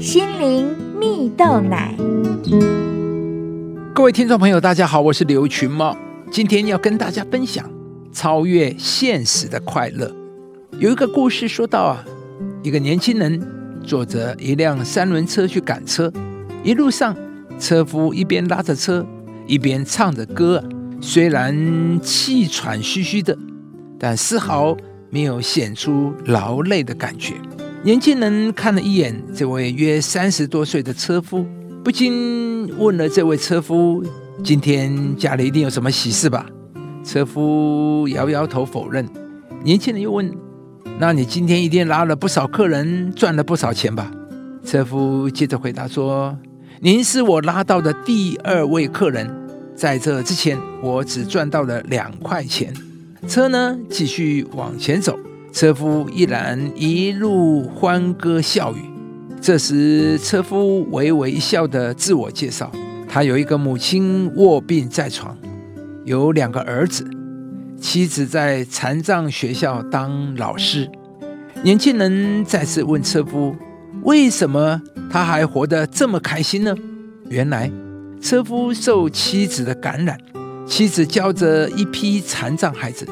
心灵蜜豆奶。各位听众朋友，大家好，我是刘群茂，今天要跟大家分享超越现实的快乐。有一个故事说到啊，一个年轻人坐着一辆三轮车去赶车，一路上车夫一边拉着车，一边唱着歌，虽然气喘吁吁的，但丝毫没有显出劳累的感觉。年轻人看了一眼这位约三十多岁的车夫，不禁问了这位车夫：“今天家里一定有什么喜事吧？”车夫摇摇头否认。年轻人又问：“那你今天一定拉了不少客人，赚了不少钱吧？”车夫接着回答说：“您是我拉到的第二位客人，在这之前我只赚到了两块钱。”车呢，继续往前走。车夫依然一路欢歌笑语。这时，车夫微微一笑的自我介绍：他有一个母亲卧病在床，有两个儿子，妻子在残障学校当老师。年轻人再次问车夫：“为什么他还活得这么开心呢？”原来，车夫受妻子的感染，妻子教着一批残障孩子。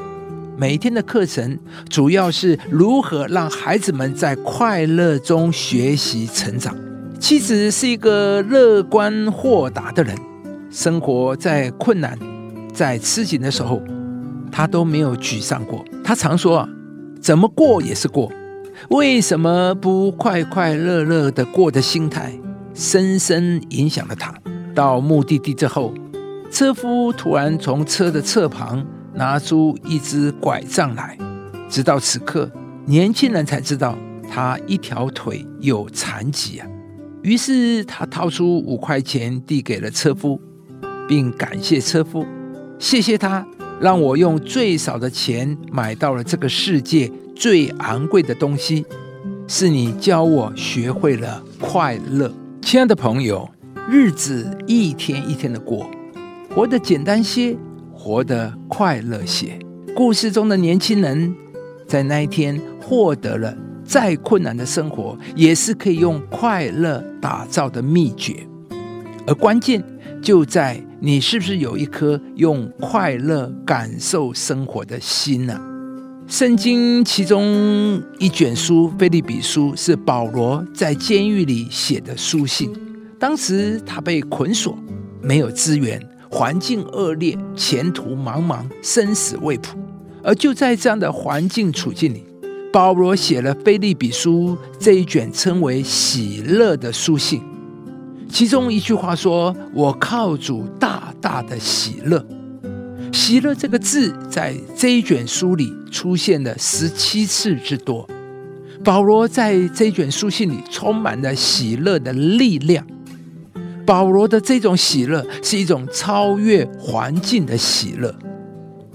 每天的课程主要是如何让孩子们在快乐中学习成长。妻子是一个乐观豁达的人，生活在困难、在吃紧的时候，他都没有沮丧过。他常说：“啊，怎么过也是过，为什么不快快乐乐的过？”的心态深深影响了他。到目的地之后，车夫突然从车的侧旁。拿出一只拐杖来，直到此刻，年轻人才知道他一条腿有残疾啊。于是他掏出五块钱递给了车夫，并感谢车夫：“谢谢他让我用最少的钱买到了这个世界最昂贵的东西，是你教我学会了快乐。”亲爱的朋友，日子一天一天的过，活得简单些。活得快乐些。故事中的年轻人，在那一天获得了再困难的生活也是可以用快乐打造的秘诀。而关键就在你是不是有一颗用快乐感受生活的心呢？圣经其中一卷书《菲利比书》是保罗在监狱里写的书信。当时他被捆锁，没有资源。环境恶劣，前途茫茫，生死未卜。而就在这样的环境处境里，保罗写了《菲利比书》这一卷称为“喜乐”的书信。其中一句话说：“我靠主大大的喜乐。”“喜乐”这个字在这一卷书里出现了十七次之多。保罗在这一卷书信里充满了喜乐的力量。保罗的这种喜乐是一种超越环境的喜乐。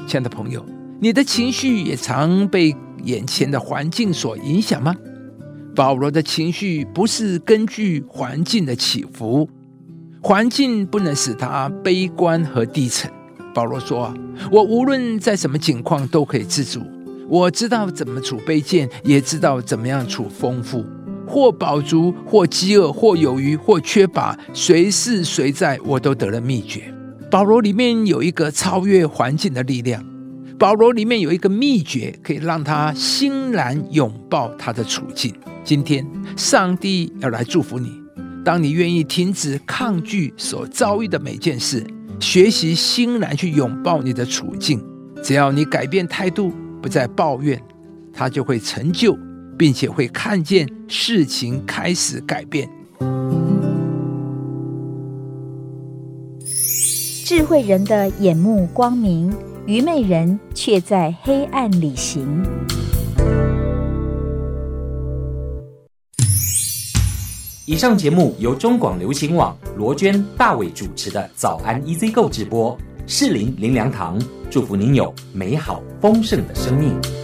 亲爱的朋友，你的情绪也常被眼前的环境所影响吗？保罗的情绪不是根据环境的起伏，环境不能使他悲观和低沉。保罗说：“，我无论在什么境况都可以自主，我知道怎么处卑贱，也知道怎么样处丰富。”或饱足，或饥饿，或有余，或缺乏，随是随在，我都得了秘诀。保罗里面有一个超越环境的力量，保罗里面有一个秘诀，可以让他欣然拥抱他的处境。今天，上帝要来祝福你，当你愿意停止抗拒所遭遇的每件事，学习欣然去拥抱你的处境，只要你改变态度，不再抱怨，他就会成就。并且会看见事情开始改变。智慧人的眼目光明，愚昧人却在黑暗里行。以上节目由中广流行网罗娟、大伟主持的《早安 EZ 购》直播，适林林良堂祝福您有美好丰盛的生命。